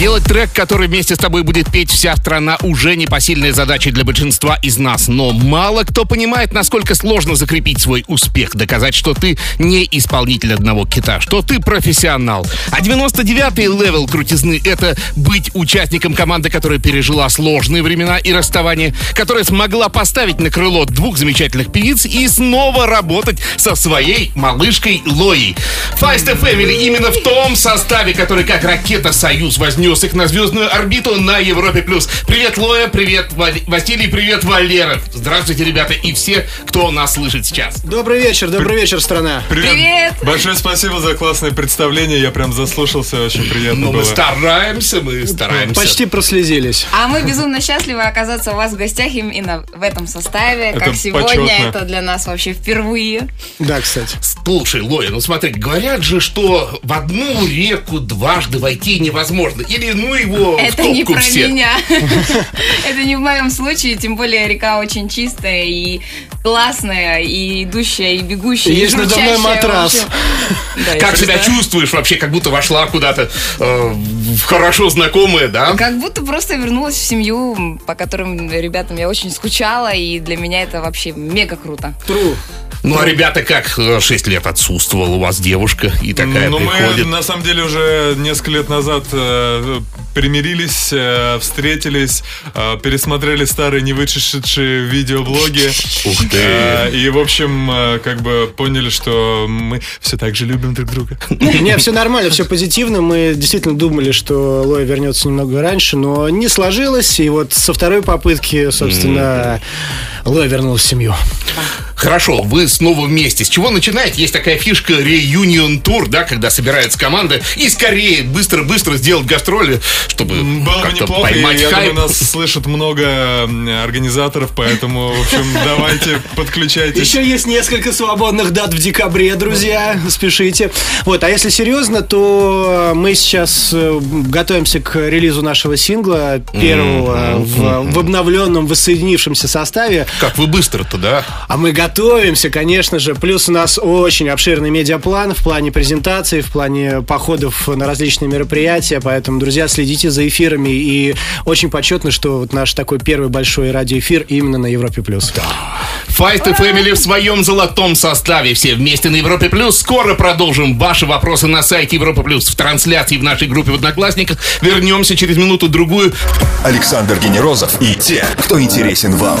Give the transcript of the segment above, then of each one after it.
Сделать трек, который вместе с тобой будет петь вся страна, уже непосильная задача для большинства из нас. Но мало кто понимает, насколько сложно закрепить свой успех, доказать, что ты не исполнитель одного хита, что ты профессионал. А 99-й level крутизны — это быть участником команды, которая пережила сложные времена и расставания, которая смогла поставить на крыло двух замечательных певиц и снова работать со своей малышкой Лоей. Feist Family именно в том составе, который как ракета «Союз» вознес их на звездную орбиту на Европе+. плюс. Привет, Лоя, привет, Вали- Василий, привет, Валера. Здравствуйте, ребята, и все, кто нас слышит сейчас. Добрый вечер, добрый вечер, страна. Привет. Привет. Большое спасибо за классное представление. Я прям заслушался, очень приятно Ну, было. мы стараемся, мы стараемся. Почти прослезились. А мы безумно счастливы оказаться у вас в гостях именно в этом составе. Это как сегодня, почетно. это для нас вообще впервые. Да, кстати. Слушай, Лоя, ну смотри, говорят же, что в одну реку дважды войти невозможно. Или ну его Это не про все. меня. Это не в моем случае, тем более река очень чистая и классная, и идущая, и бегущая. И и есть надувной журчащая, матрас. Да, Как себя чувствуешь вообще, как будто вошла куда-то э, в хорошо знакомое, да? Как будто просто вернулась в семью, по которым ребятам я очень скучала, и для меня это вообще мега круто. Тру. Ну а ребята как? э, Шесть лет отсутствовала у вас девушка и такая Ну, мы приходит. на самом деле уже несколько лет назад э, примирились, э, встретились, э, пересмотрели старые не вышедшие видеоблоги. Ух ты. Э, и, в общем, как бы поняли, что мы все так же любим друг друга. Не, все нормально, все позитивно. Мы действительно думали, что Лоя вернется немного раньше, но не сложилось. И вот со второй попытки, собственно, Лоя вернулась в семью. Хорошо, вы снова вместе. С чего начинаете? Есть такая фишка реюнион тур, да, когда собирается команда и скорее быстро-быстро сделать гастроли, чтобы Было бы как-то неплохо, и поймать я хайп. думаю, нас слышит много организаторов, поэтому, в общем, давайте подключайтесь. Еще есть несколько свободных дат в декабре, друзья. Спешите. Вот, а если серьезно, то мы сейчас э, готовимся к релизу нашего сингла, первого в, в обновленном, воссоединившемся составе. Как вы быстро-то, да? А мы готовимся, конечно же. Плюс у нас очень обширный медиаплан в плане презентаций, в плане походов на различные мероприятия. Поэтому, друзья, следите за эфирами. И очень почетно, что вот наш такой первый большой радиоэфир именно на Европе+. плюс. Feist и Family в своем золотом составе. Все вместе на Европе Плюс. Скоро продолжим ваши вопросы на сайте Европа Плюс в трансляции в нашей группе в Одноклассниках. Вернемся через минуту-другую. Александр Генерозов и те, кто интересен вам.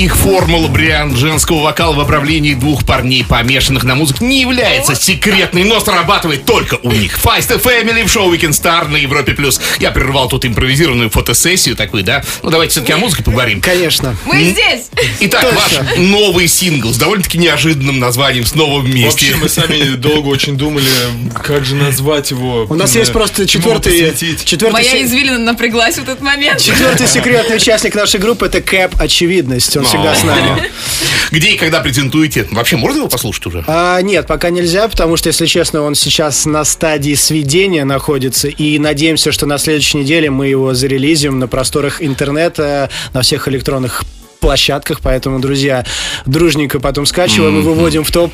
Их формула бриант женского вокала в управлении двух парней, помешанных на музыке, не является секретной, но срабатывает только у них. И Family в шоу Weekend Star на Европе Плюс. Я прервал тут импровизированную фотосессию такую, да? Ну, давайте все-таки о музыке поговорим. Конечно. Мы здесь! Итак, Точно. ваш новый сингл с довольно-таки неожиданным названием «Снова вместе». Вообще, мы сами долго очень думали, как же назвать его. У нас есть просто четвертый, четвертый, Моя извилина напряглась в этот момент. четвертый секретный участник нашей группы это Кэп Очевидность. Он всегда с нами. Где и когда презентуете? Вообще, можно его послушать уже? А, нет, пока нельзя, потому что, если честно, он сейчас на стадии сведения находится, и надеемся, что на следующей неделе мы его зарелизим на просторах интернета, на всех электронных площадках, поэтому, друзья, дружненько потом скачиваем и выводим в топ.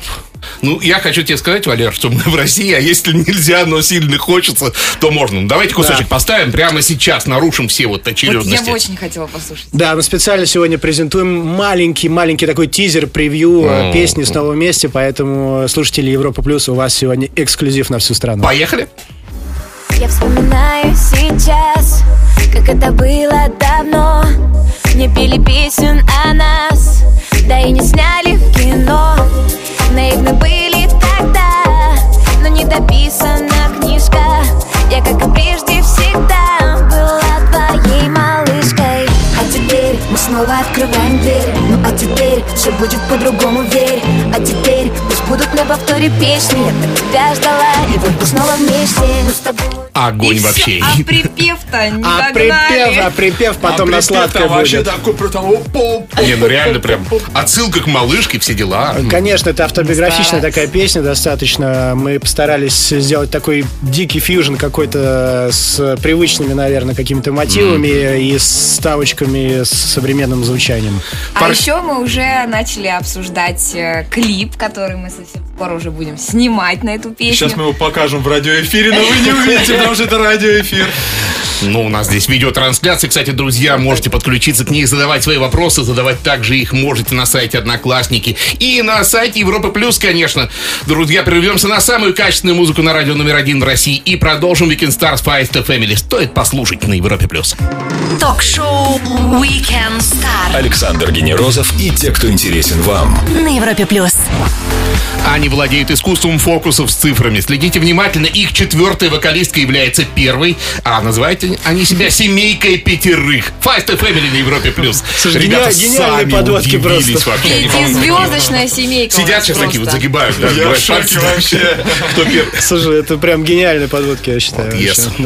Ну, я хочу тебе сказать, Валер, что мы в России, а если нельзя, но сильно хочется, то можно. Ну, давайте кусочек Да. поставим прямо сейчас, нарушим все вот Вот я очередности. бы очень хотела послушать. Да, мы специально сегодня презентуем маленький-маленький такой тизер, превью э, песни снова вместе, поэтому слушатели Европа Плюс, у вас сегодня эксклюзив на всю страну. Поехали? Я вспоминаю сейчас, как это было давно. Не пели песен о нас, да и не сняли в кино. Наивны были тогда, но не дописана книжка. Я, как и прежде, всегда была твоей малышкой. А теперь мы снова открываем дверь. Ну а теперь все будет по-другому, верь. А теперь Будут на повторе песни Я так тебя ждала И вот мы снова вместе Мы с тобой Огонь И вообще. А припев-то не А догнали. припев, а припев потом на сладкое будет. такой просто... Не, ну реально прям отсылка к малышке, все дела. Конечно, это автобиографичная Старались. такая песня достаточно. Мы постарались сделать такой дикий фьюжн какой-то с привычными, наверное, какими-то мотивами и с ставочками с современным звучанием. А Пар- еще мы уже начали обсуждать э, клип, который мы совсем скоро уже будем снимать на эту песню. Сейчас мы его покажем в радиоэфире, но вы не увидите, потому что это радиоэфир. Ну, у нас здесь видеотрансляция. Кстати, друзья, можете подключиться к ней, задавать свои вопросы. Задавать также их можете на сайте Одноклассники. И на сайте Европы Плюс, конечно. Друзья, прервемся на самую качественную музыку на радио номер один в России. И продолжим Weekend Stars Fire the Family. Стоит послушать на Европе Плюс. Ток-шоу Weekend Star Александр Генерозов и те, кто интересен вам. на Европе плюс. Они владеют искусством фокусов с цифрами. Следите внимательно. Их четвертая вокалистка является первой, а называют они себя семейкой пятерых. Five the Family на Европе Плюс. Слушай, Ребята сами подводки удивились просто. вообще. Пятизвездочная семейка Сидят сейчас такие вот загибают. Да, Я в шоке вообще. Кто первый? Слушай, это прям гениальные подводки, я считаю.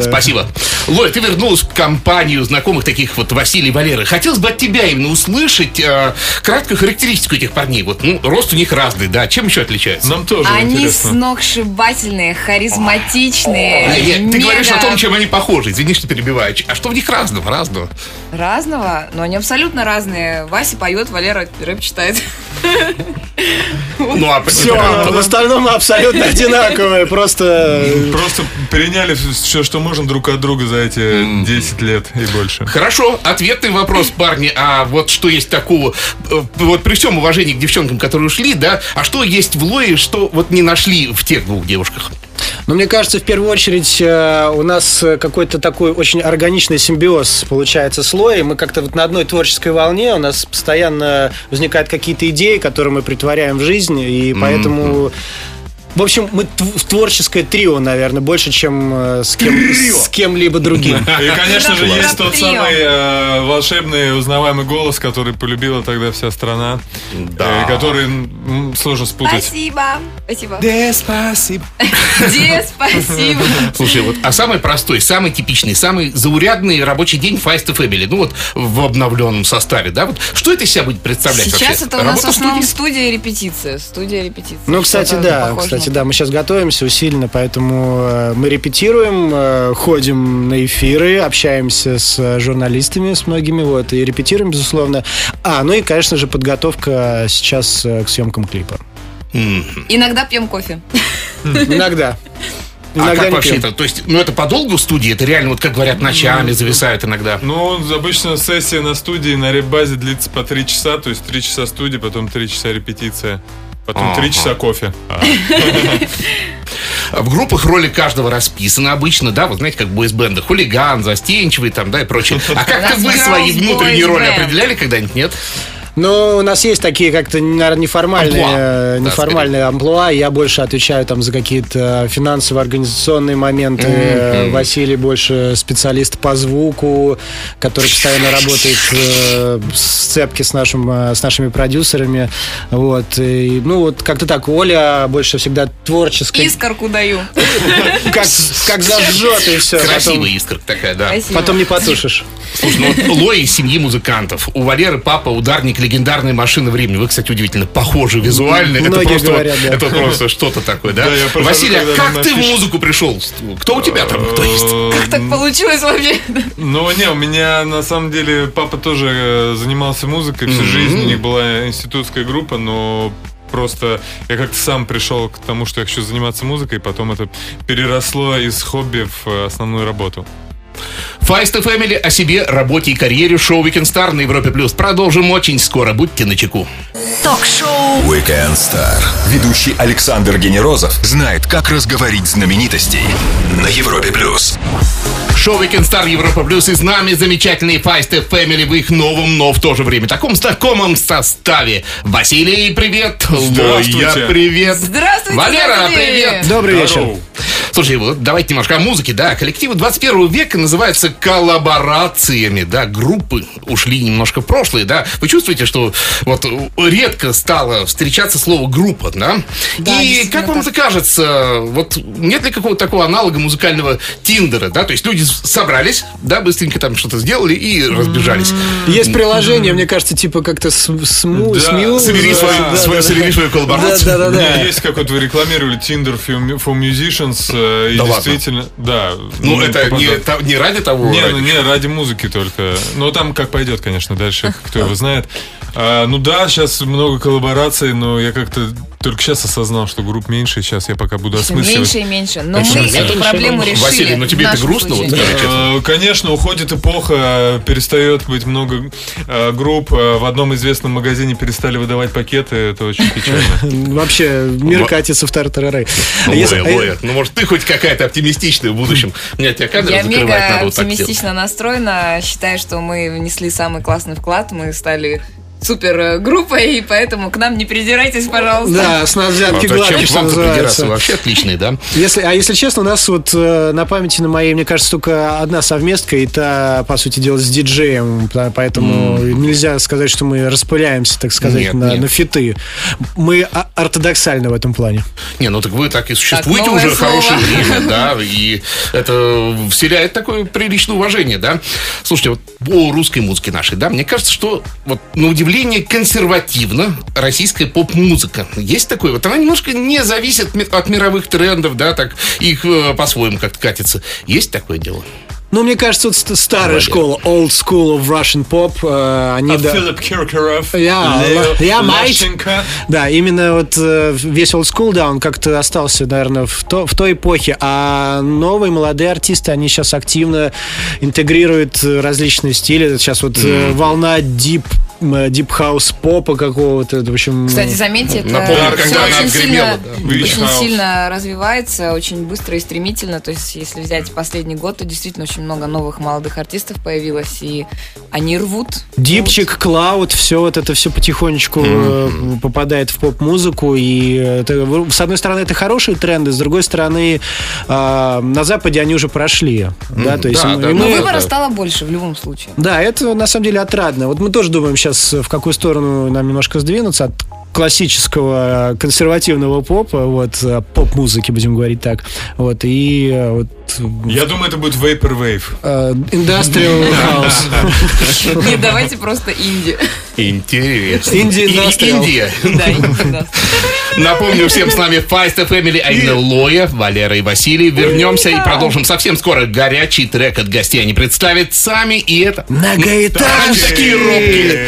Спасибо. Лой, ты вернулась в компанию знакомых таких вот Василий и Валеры. Хотелось бы от тебя именно услышать э, краткую характеристику этих парней. Вот, ну, рост у них разный, да. Чем еще отличаются? Нам тоже Они интересно. сногсшибательные, харизматичные. Нет, ты мега говоришь о том, чем они похожи. Извини, что перебиваю. А что в них разного? Разного. Разного, но они абсолютно разные. Вася поет, Валера рэп читает. Ну, а Все, в остальном абсолютно одинаковые, просто... Просто переняли все, что можем друг от друга за эти 10 лет и больше. Хорошо, ответный вопрос, парни. А вот что есть такого, э, вот при всем уважении к девчонкам, которые ушли, да, а что есть в Лое, что вот не нашли в тех двух девушках? Но мне кажется, в первую очередь э, у нас э, какой-то такой очень органичный симбиоз получается слой. Мы как-то вот на одной творческой волне, у нас постоянно возникают какие-то идеи, которые мы притворяем в жизнь, и поэтому... В общем, мы творческое трио, наверное, больше, чем э, с, кем, с кем-либо другим. И, конечно же, есть тот самый э, волшебный узнаваемый голос, который полюбила тогда вся страна. Да. э, который м, сложно спутать. Спасибо. Спасибо. Деспасибо. Де, спасибо. Слушай, вот, а самый простой, самый типичный, самый заурядный рабочий день Feist и Family, ну вот в обновленном составе, да, вот что это из себя будет представлять Сейчас вообще? это у нас в Работа в основном студии? студия и репетиция. Студия репетиция. Ну, кстати, да. Кстати, да, мы сейчас готовимся усиленно, поэтому э, мы репетируем, э, ходим на эфиры, общаемся с э, журналистами, с многими, вот, и репетируем, безусловно. А, ну и, конечно же, подготовка сейчас к съемкам клипа. Иногда пьем кофе. Иногда. А Иногда как не вообще пьем. это? То есть, ну это подолгу в студии, это реально, вот как говорят, ночами зависают иногда. Ну, обычно сессия на студии на реп-базе длится по 3 часа, то есть 3 часа студии, потом 3 часа репетиция, потом 3 Ага. часа кофе. В группах роли каждого расписаны обычно, да, вот знаете, как в бойсбендах, хулиган, застенчивый там, да, и прочее. А как-то вы свои внутренние роли определяли когда-нибудь, нет? Ну, у нас есть такие как-то, наверное, неформальные, Амплуа. э, Да, неформальные амплуа. Я больше отвечаю там за какие-то финансово-организационные моменты. Э, Василий больше специалист по звуку, который постоянно работает э, в сцепке с, нашим, э, с нашими продюсерами. Вот. И, ну, вот как-то так. Оля больше всегда творческая. Искорку даю. Как, как зажжет и все. Красивая искорка такая, да. Потом не потушишь. Слушай, ну вот из семьи музыкантов. У Валеры папа ударник легендарной машины времени. Вы, кстати, удивительно похожи визуально. это Многие просто, вот- говорят, да. это просто что-то такое, да? Да, Василий, а как на ты в музыку пришел? Кто у тебя там? Кто есть? Как так получилось вообще? Ну, не, у меня на самом деле папа тоже э, занимался музыкой всю жизнь. У них была институтская группа, но просто я как-то сам пришел к тому, что я хочу заниматься музыкой, потом это переросло из хобби в э, основную работу. Feist и Family о себе, работе и карьере шоу Weekend Star на Европе Плюс. Продолжим очень скоро. Будьте начеку. Ток-шоу Weekend Star. Ведущий Александр Генерозов знает, как разговорить знаменитостей на Европе плюс. Шоу Weekend Star Европа Плюс и с нами замечательные Feist и Family в их новом, но в то же время таком знакомом составе. Василий, привет. Здравствуйте. Лоя, привет. Здравствуйте, Валера, привет. Добрый вечер. Слушай, вот давайте немножко о музыке, да. Коллективы 21 века называются коллаборациями, да. Группы ушли немножко в прошлое, да. Вы чувствуете, что вот редко стало встречаться слово группа, да? Да, И как вам это кажется, вот нет ли какого-то такого аналога музыкального Тиндера, да? То есть люди собрались, да, быстренько там что-то сделали и разбежались. Есть приложение, мне кажется, типа как-то сму, Да. Собери свою, да, свою, да, собери свою коллаборацию. Да, да, да. есть, как вот вы рекламировали, Tinder for for Musicians. Э, И Да ладно? действительно, да. Ну, это не, попадали. та- не ради того, Не, ради ну не, ради музыки только. Но там как пойдет, конечно, дальше, кто его знает. А, ну да, сейчас много коллабораций, но я как-то только сейчас осознал, что групп меньше, сейчас я пока буду осмысливать. меньше и меньше. Но Почему? мы Это эту проблему решили. Василий, ну тебе это грустно, вот случае. Э, Конечно, уходит эпоха, перестает быть много э, групп. Э, В одном известном магазине перестали выдавать пакеты, это очень печально. Вообще, мир катится в тартарары. Лоя. Ну, может, ты хоть какая-то оптимистичная в будущем. Мне тебя камеру Я закрывать мега надо вот так делать. оптимистично настроена. Считаю, что мы внесли самый классный вклад. Мы стали супер э, группой, и поэтому к нам не придирайтесь, пожалуйста. Да, с нас А взятки зачем гладкие, к что называется. Вообще отличный, да? Если, а если честно, у нас вот э, на памяти на моей, мне кажется, только одна совместка, и та, по сути дела, с диджеем, по- поэтому нельзя сказать, что мы распыляемся, так сказать, Нет, на, нет. на фиты. Мы а- ортодоксальны в этом плане. Не, ну так вы так и существуете новое уже слово. хорошее время, да, и это вселяет такое приличное уважение, да. Слушайте, вот по русской музыке нашей, да, мне кажется, что вот на удивление консервативно российская поп-музыка. Есть такое? Вот она немножко не зависит от мировых трендов, да, так их э, по-своему как-то катится. Есть такое дело? Ну, мне кажется, вот ст- старая Молодец. школа, old school of Russian pop, э, они... А да- Филипп Киркоров, Я- я мать. Лещенко. Да, именно вот э, весь old school, да, он как-то остался, наверное, в, то, в той эпохе. А новые молодые артисты, они сейчас активно интегрируют различные стили. Сейчас вот э, волна deep дип хаус попа какого-то, в общем. Кстати, заметьте, это Напомню, всё когда очень, сильно, да. Очень House. сильно развивается, очень быстро и стремительно. То есть, если взять последний год, то действительно очень много новых молодых артистов появилось, и они рвут. Дипчик, Клауд, все вот это все потихонечку э, попадает в поп-музыку. И это, с одной стороны, это хорошие тренды, с другой стороны, э, на Западе они уже прошли. Да, то есть да, мы- да, и Но мы- выбора да. стало больше в любом случае. Да, это на самом деле отрадно. Вот мы тоже думаем сейчас, в какую сторону нам немножко сдвинуться от классического консервативного попа, вот, э, поп-музыки, будем говорить так. Вот, и э, вот Я думаю, это будет Vaporwave. э, Industrial House. Не, давайте просто инди. Интересно. Индия. Индия. Инди, да. Напомню всем с нами Файста Фэмили, а именно Лоя, Валера и Василий. Вернемся и продолжим совсем скоро горячий трек от гостей. Они представят сами, и это... Многоэтажки. такие робкие.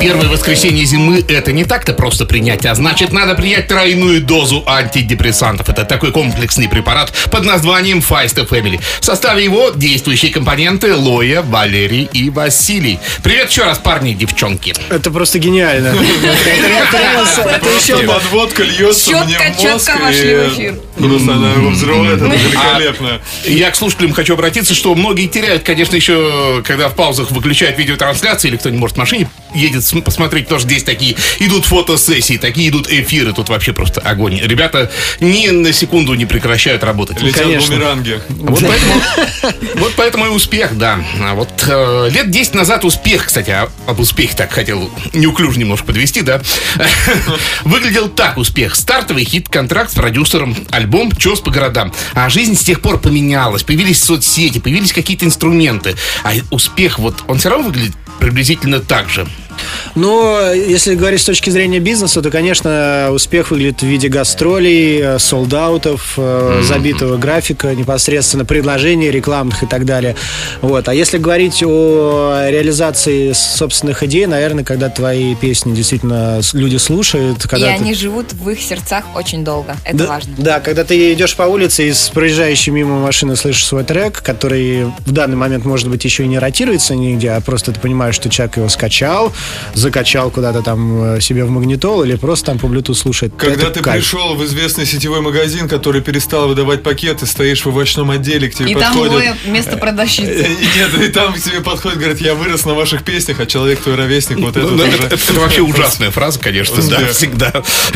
Первое воскресенье зимы это не так-то просто принять, а значит надо принять тройную дозу антидепрессантов. Это такой комплексный препарат под названием Feist Family. В составе его действующие компоненты Лоя, Валерий и Василий. Привет еще раз, парни и девчонки. Это просто гениально. Это еще- подводка льется мне в мозг. вошли в эфир. Просто она его взрывает, это великолепно. Я к слушателям хочу обратиться, что многие теряют, конечно, еще, когда в паузах выключают видеотрансляции, или кто-нибудь может в машине едет посмотреть, тоже здесь такие идут фотосессии, такие идут эфиры, тут вообще просто огонь. Ребята ни на секунду не прекращают работать. Летят конечно. бумеранги. Вот поэтому, вот поэтому и успех, да. А вот э, лет 10 назад успех, кстати, а- об успехе так хотел неуклюже немножко подвести, да. Выглядел так успех. Стартовый хит, контракт с продюсером, альбом «Чес по городам». А жизнь с тех пор поменялась. Появились соцсети, появились какие-то инструменты. А успех, вот, он все равно выглядит приблизительно так же. Но если говорить с точки зрения бизнеса, то, конечно, успех выглядит в виде гастролей, солдаутов, забитого графика, непосредственно предложений рекламных и так далее. Вот. А если говорить о реализации собственных идей, наверное, когда твои песни действительно люди слушают, И когда ты- они живут в их сердцах очень долго. Это да, важно. Да, когда ты идешь по улице и с проезжающей мимо машины слышишь свой трек, который в данный момент, может быть, еще и не ротируется нигде, а просто ты понимаешь, что человек его скачал, закачал куда-то там э, себе в магнитол или просто там по Bluetooth слушает. Когда Это ты кайф. пришел в известный сетевой магазин, который перестал выдавать пакеты, стоишь в овощном отделе, к тебе И там подходят... было место продавщицы. И Нет, и там к тебе подходит, говорит, я вырос на ваших песнях, а человек твой ровесник, вот это Ну, уже... это, это вообще ужасная фраза, конечно, да, всегда.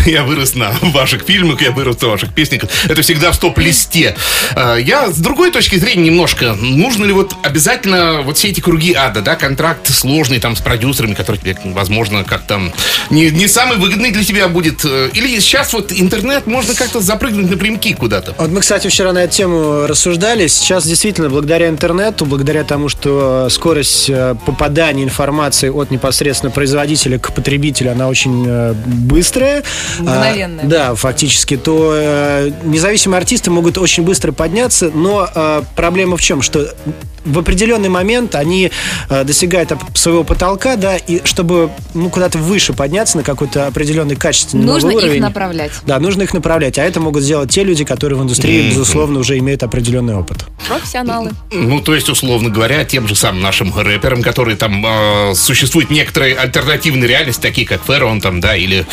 Я вырос на ваших фильмах, я вырос на ваших песнях. Это всегда в стоп-листе. А, Я с другой точки зрения немножко. Нужно ли вот обязательно вот все эти круги ада, да, контракт сложный там с продюсерами, который тебе, возможно, как там не, не самый выгодный для тебя будет. э, Или сейчас вот интернет можно как-то запрыгнуть напрямки куда-то. Вот мы, кстати, вчера на эту тему рассуждали. Сейчас действительно, благодаря интернету, благодаря тому, что скорость э, попадания информации от непосредственно производителя к потребителю, она очень э, быстрая. Мгновенная. А, да, фактически. То э, независимые артисты могут очень быстро подняться, но э, проблема в чем? Что в определенный момент они э, достигают своего потолка, да, и чтобы ну, куда-то выше подняться на какой-то определенный качественный Нужно новый их уровень. направлять. Да, нужно их направлять, а это могут сделать те люди, которые в индустрии, безусловно, уже имеют определенный опыт. Профессионалы. Ну, то есть, условно говоря, тем же самым нашим рэперам, которые там э, существует некоторые альтернативные реальности, такие как Ферон там, да, или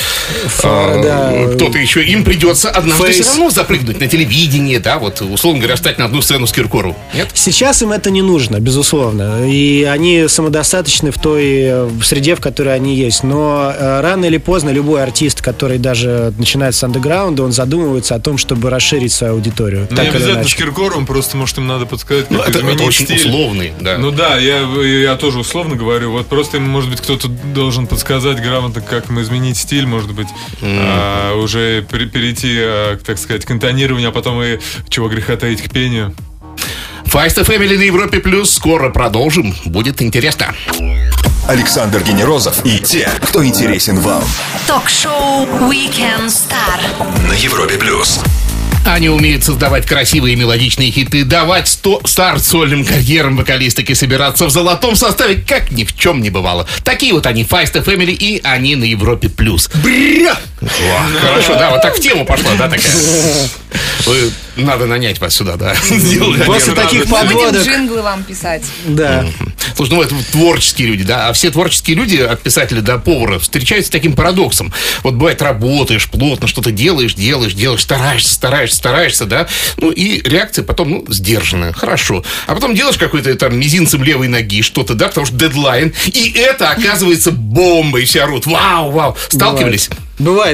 Фара, э, да. кто-то еще, им придется однажды Фейс. все равно запрыгнуть на телевидение, да, вот, условно говоря, встать на одну сцену с Киркору. Нет? Сейчас им это не нужно, безусловно. И они самодостаточны в той в среде, в которой они есть. Но э, рано или поздно любой артист, который даже начинает с андеграунда, он задумывается о том, чтобы расширить свою аудиторию. Не так или обязательно с. Киркором, просто, может, им надо подсказать, как Ну, это, это изменить очень стиль. условный, да. Ну да, я, я тоже условно говорю. Вот просто им, может быть, кто-то должен подсказать грамотно, как им изменить стиль, может быть, а, уже пере- перейти, а, так сказать, к интонированию, а потом и чего греха таить к пению. Файст Family на Европе Плюс. Скоро продолжим. Будет интересно. Александр Генерозов и те, кто интересен вам Ток-шоу Weekend Star. на Европе плюс. Они умеют создавать красивые мелодичные хиты, давать сто старт сольным карьерам вокалисток и собираться в золотом составе, как ни в чем не бывало. Такие вот они, Файста Family, и они на Европе+. плюс. Бря! О, Хорошо, да, вот так в тему пошла, да, такая? Вы- Надо нанять вас сюда, да. После таких подводок. джинглы вам писать. Да. Слушай, ну это творческие люди, да, а все творческие люди, от писателя до повара, встречаются с таким парадоксом. Вот бывает, работаешь плотно, что-то делаешь, делаешь, делаешь, стараешься, стараешься, стараешься, да, ну и реакция потом, ну, сдержанная, хорошо. А потом делаешь какой-то там мизинцем левой ноги что-то, да, потому что дедлайн, и это оказывается бомбой, все орут, вау, вау, сталкивались? Бывает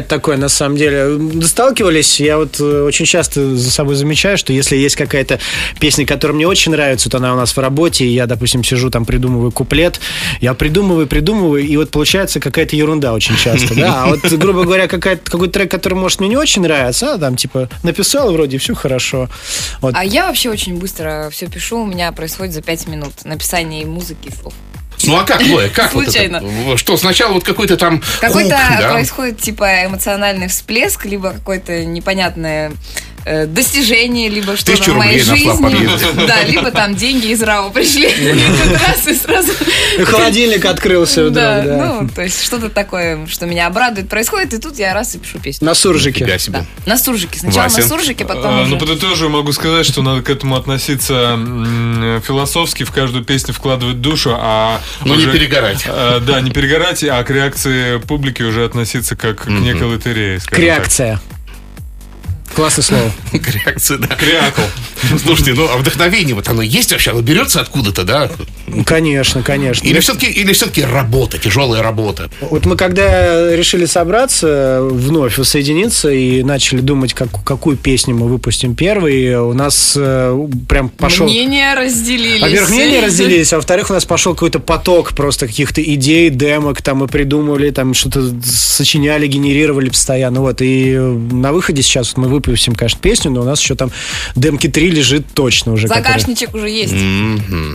такое, на самом деле. Сталкивались, я вот э, очень часто за собой замечаю, что если есть какая-то песня, которая мне очень нравится, то она у нас в работе, и я, допустим, сижу там, придумываю куплет, я придумываю, придумываю, и вот получается какая-то ерунда очень часто, да. А вот, грубо говоря, какой-то трек, который, может, мне не очень нравится, а там, типа, написал, вроде все хорошо. Вот. А я вообще очень быстро все пишу. У меня происходит за пять минут написание муузыки и слов. Ну а как, Лоя, как вот это? Случайно. Что, сначала вот какой-то там Какой-то да? происходит типа эмоциональный всплеск, либо какое-то непонятное достижение, либо что-то Тысячу в моей жизни. Да, либо там деньги из РАО пришли. Тут раз и сразу. И холодильник открылся Да, ну, то есть что-то такое, что меня обрадует, происходит, и тут я раз и пишу песню. На суржике. На суржике. Сначала на суржике, А, потом Ну, уже. подытоживаю, могу сказать, что надо к этому относиться философски, в каждую песню вкладывать душу, а Ну, не перегорать. А, Да, не перегорать, а к реакции публики уже относиться как к некой лотерее. скажем так. Классное слово. Реакция, да. Креакл. Слушайте, ну а вдохновение вот оно есть вообще? Оно берется откуда-то, да? Конечно, конечно. Или все-таки, или все-таки работа, тяжелая работа? Вот мы когда решили собраться, вновь воссоединиться и начали думать, как, какую песню мы выпустим первой, у нас э, прям пошел... Мнения разделились. Во-первых, мнения разделились, а во-вторых, у нас пошел какой-то поток просто каких-то идей, демок, там мы придумывали, там что-то сочиняли, генерировали постоянно, вот, и на выходе сейчас вот мы выпустим, конечно, песню, но у нас еще там демки 3 лежит точно уже. который- Загашничек уже есть.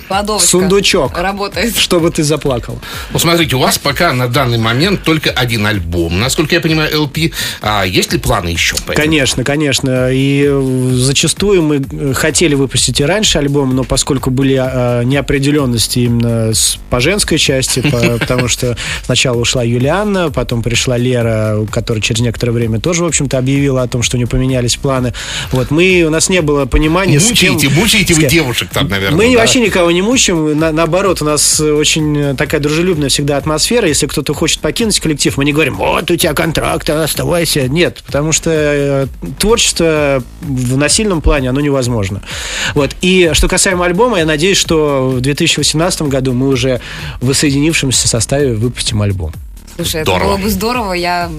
Кладовочка. Сундучок. Работает. Чтобы ты заплакал. Ну, смотрите, у вас пока на данный момент только один альбом. Насколько я понимаю, LP. А есть ли планы еще? по этому? Конечно, конечно. И зачастую мы э, хотели выпустить и раньше альбом, но поскольку были э, неопределенности именно с- по женской части, по- потому что сначала ушла Юлианна, потом пришла Лера, которая через некоторое время тоже, в общем-то, объявила о том, что у нее поменялись планы. Вот мы, у нас не было понимания, с кем... Мучаете, мучаете с вы кем- девушек там, наверное. Мы да? вообще никого не мучим. На- на- наоборот, у нас очень такая дружелюбная всегда атмосфера. Если кто-то хочет покинуть коллектив, мы не говорим, вот у тебя контракт, оставайся. Нет, потому что э, творчество в насильном плане, оно невозможно. Вот. И что касаемо альбома, я надеюсь, что в 2018 году мы уже в воссоединившемся составе выпустим альбом. Слушай, Здорово. это было бы здорово, я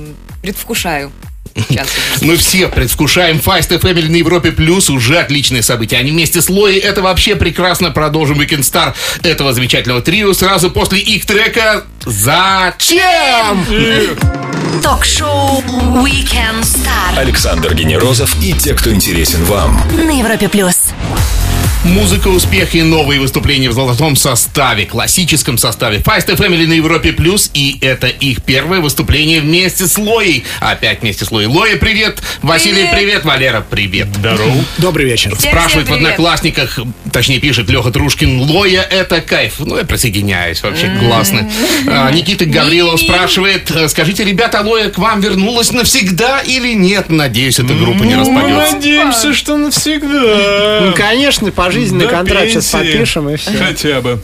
предвкушаю. Мы все предвкушаем Feist Family на Европе Плюс. Уже отличные события. Они вместе с Лоей. Это вообще прекрасно. Продолжим Weekend Star этого замечательного трио сразу после их трека «Зачем?». Ток-шоу Weekend Star Александр Генерозов и те, кто интересен вам. на Европе плюс. Музыка, успехи, новые выступления в золотом составе, классическом составе. Feist Family на Европе Плюс. И это их первое выступление вместе с Лоей. Опять вместе с Лоей. Лоя, привет. Василий, привет. Привет. Валера, привет. Здорово. Добрый вечер. Всем Спрашивает в привет. Одноклассниках, точнее пишет Леха Трушкин, Лоя это кайф. Ну, я присоединяюсь, вообще классно. А, Никита Гаврилов спрашивает, э, скажите, ребята, Лоя к вам вернулась навсегда или нет? Надеюсь, эта группа не Мы распадется. надеемся, что навсегда. Ну, конечно, пожизненный До контракт сейчас подпишем и все. Хотя бы.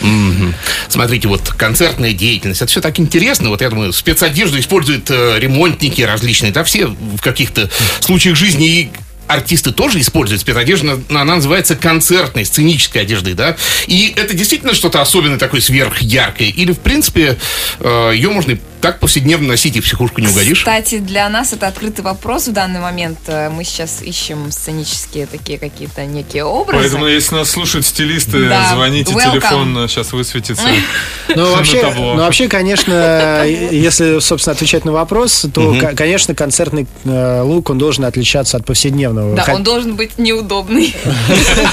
Мгм. Смотрите, вот концертная деятельность, это все так интересно. Вот я думаю, спецодежду используют э, ремонтники различные, да, все в каких-то случаях жизни и артисты тоже используют спецодежду, но она называется концертной, сценической одеждой, да? И это действительно что-то особенное такое сверхяркое? Или, в принципе, э, ее можно так повседневно носить, и в психушку не угодишь? Кстати, для нас это открытый вопрос в данный момент. Э, Мы сейчас ищем сценические такие какие-то некие образы. Поэтому, если нас слушают стилисты, Да. звоните, Welcome. телефон сейчас высветится. Ну, вообще, ну, вообще, конечно, если, собственно, отвечать на вопрос, то, ко- конечно, концертный э, лук, он должен отличаться от повседневного. Да, он должен быть неудобный.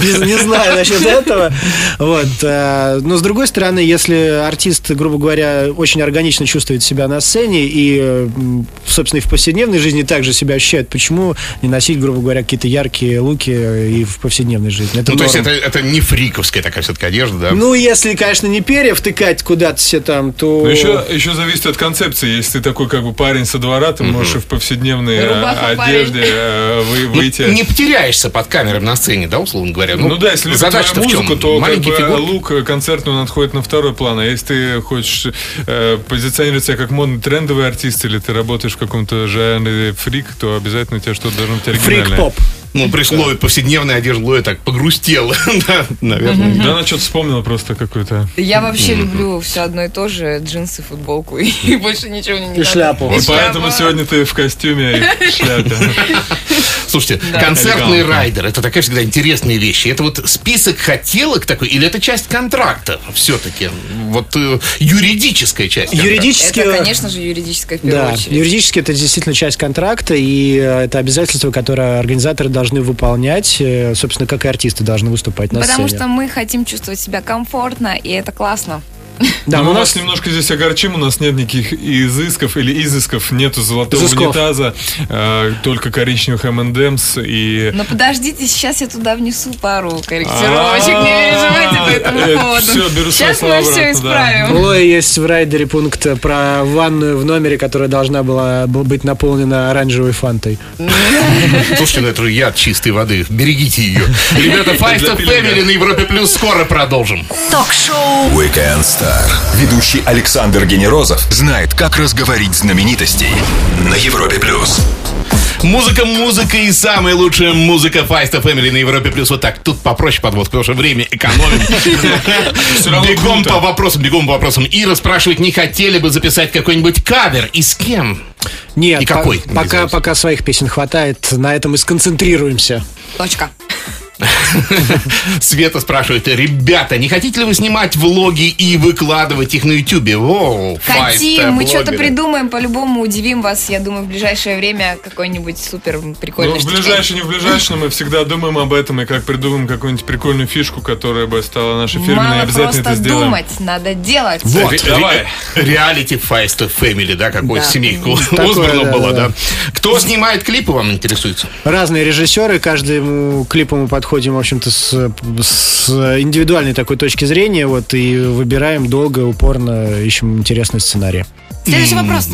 не, не знаю насчет этого. Вот. э, Но, с другой стороны, если артист, грубо говоря, очень органично чувствует себя на сцене и, э, собственно, и в повседневной жизни также себя ощущает, почему не носить, грубо говоря, какие-то яркие луки и в повседневной жизни? Это Ну, то есть норм. это, это не фриковская такая все-таки одежда, да? Ну, если, конечно, не перья втыкать куда-то все там, то... Но еще, еще зависит от концепции. Если ты такой как бы парень со двора, ты можешь и в повседневной э, Рубаха, одежде э, вы- Ну, выйти. не потеряешься под камерой на сцене, да, условно говоря? Ну, да, если любишь музыку, то как Маленький бы, лук э, концертный, он отходит на второй план. А если ты хочешь э, позиционировать себя как модный трендовый артист, или ты работаешь в каком-то жанре фрик, то обязательно у тебя что-то должно быть оригинальное. Фрик-поп. Ну, при слове повседневная одежда Лоя так погрустела. да, наверное. Да, она что-то вспомнила просто какое-то. Я вообще люблю все одно и то же, джинсы, футболку и больше ничего не И надо. шляпу. И И поэтому сегодня ты в костюме и шляпе. Слушайте, концертный Элегантно. райдер, это такая всегда интересная вещь. Это вот список хотелок такой, или это часть контракта все-таки? Вот э, юридическая часть. контракта? Юридически... Это, конечно же, юридическая в первую Да, очередь. юридически это действительно часть контракта, и э, это обязательство, которое организаторы должны выполнять, э, собственно, как и артисты должны выступать на Потому сцене. что мы хотим чувствовать себя комфортно, и это классно. Да, Но ну, мы у вас нас немножко здесь огорчим, у нас нет никаких изысков или изысков, нету золотого Изысков. унитаза, э, только коричневых M&M's и... Но подождите, сейчас я туда внесу пару корректировочек, не переживайте по этому Э, поводу. беру Сейчас мы все исправим. у Лои есть в райдере пункт про ванную в номере, которая должна была быть наполнена оранжевой фантой. Слушайте, ну это яд чистой воды. Берегите ее. Ребята, Five. Family на Европе Плюс скоро продолжим. Ток-шоу Weekend Star. Ведущий Александр Генерозов знает, как разговорить знаменитостей на Европе плюс. Музыка, музыка и самая лучшая музыка to Family на Европе Плюс. Вот так, тут попроще подводка, потому что время экономим. Бегом по вопросам, бегом по вопросам. Ира спрашивает, не хотели бы записать какой-нибудь кавер? И с кем? Нет, И какой? по- пока, пока своих песен хватает, на этом и сконцентрируемся. Точка. Света спрашивает, ребята, не хотите ли вы снимать влоги и выкладывать их на Ютубе? Воу, Хотим, мы что-то придумаем, по-любому удивим вас, я думаю, в ближайшее время какой-нибудь супер прикольный Ну, в ближайшее, не в ближайшее, но мы всегда думаем об этом и как придумаем какую-нибудь прикольную фишку, которая бы стала нашей фирменной, Мало обязательно просто это сделаем. думать, надо делать. Вот, Ре- давай. Реалити to Family, да, какой Да. семейку Осборна да, была, да. да. Кто снимает клипы, вам интересуется? Разные режиссеры, каждому клипу мы подходим, в общем-то, с, с индивидуальной такой точки зрения, вот, и выбираем долго, упорно, ищем интересный сценарий. Следующий вопрос.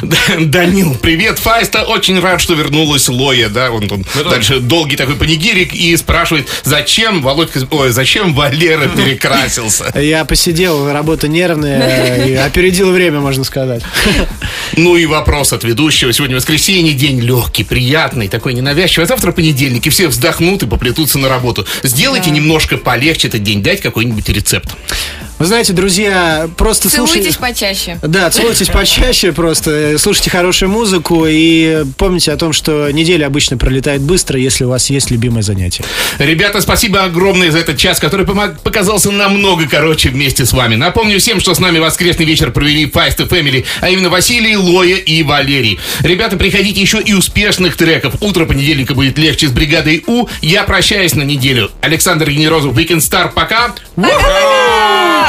Данил, привет, Файста. Очень рад, что вернулась Лоя, да. Он, он дальше долгий такой панигирик и спрашивает, зачем Володька, ой, зачем Валера перекрасился? Я посидел, работа нервная, и опередил время, можно сказать. Ну и вопрос от ведущего. Сегодня воскресенье, день легкий, приятный, такой ненавязчивый. А завтра понедельник, и все вздохнут и поплетутся на работу. Сделайте немножко полегче этот день, дайте какой-нибудь рецепт. Вы знаете, друзья, просто Целуйтесь слушайте... почаще. Да, целуйтесь почаще просто, слушайте хорошую музыку и помните о том, что неделя обычно пролетает быстро, если у вас есть любимое занятие. Ребята, спасибо огромное за этот час, который помог- показался намного короче вместе с вами. Напомню всем, что с нами воскресный вечер провели Feist Family, а именно Василий, Лоя и Валерий. Ребята, приходите еще и успешных треков. Утро понедельника будет легче с бригадой У. Я прощаюсь на неделю. Александр Генерозов, Weekend Star, пока.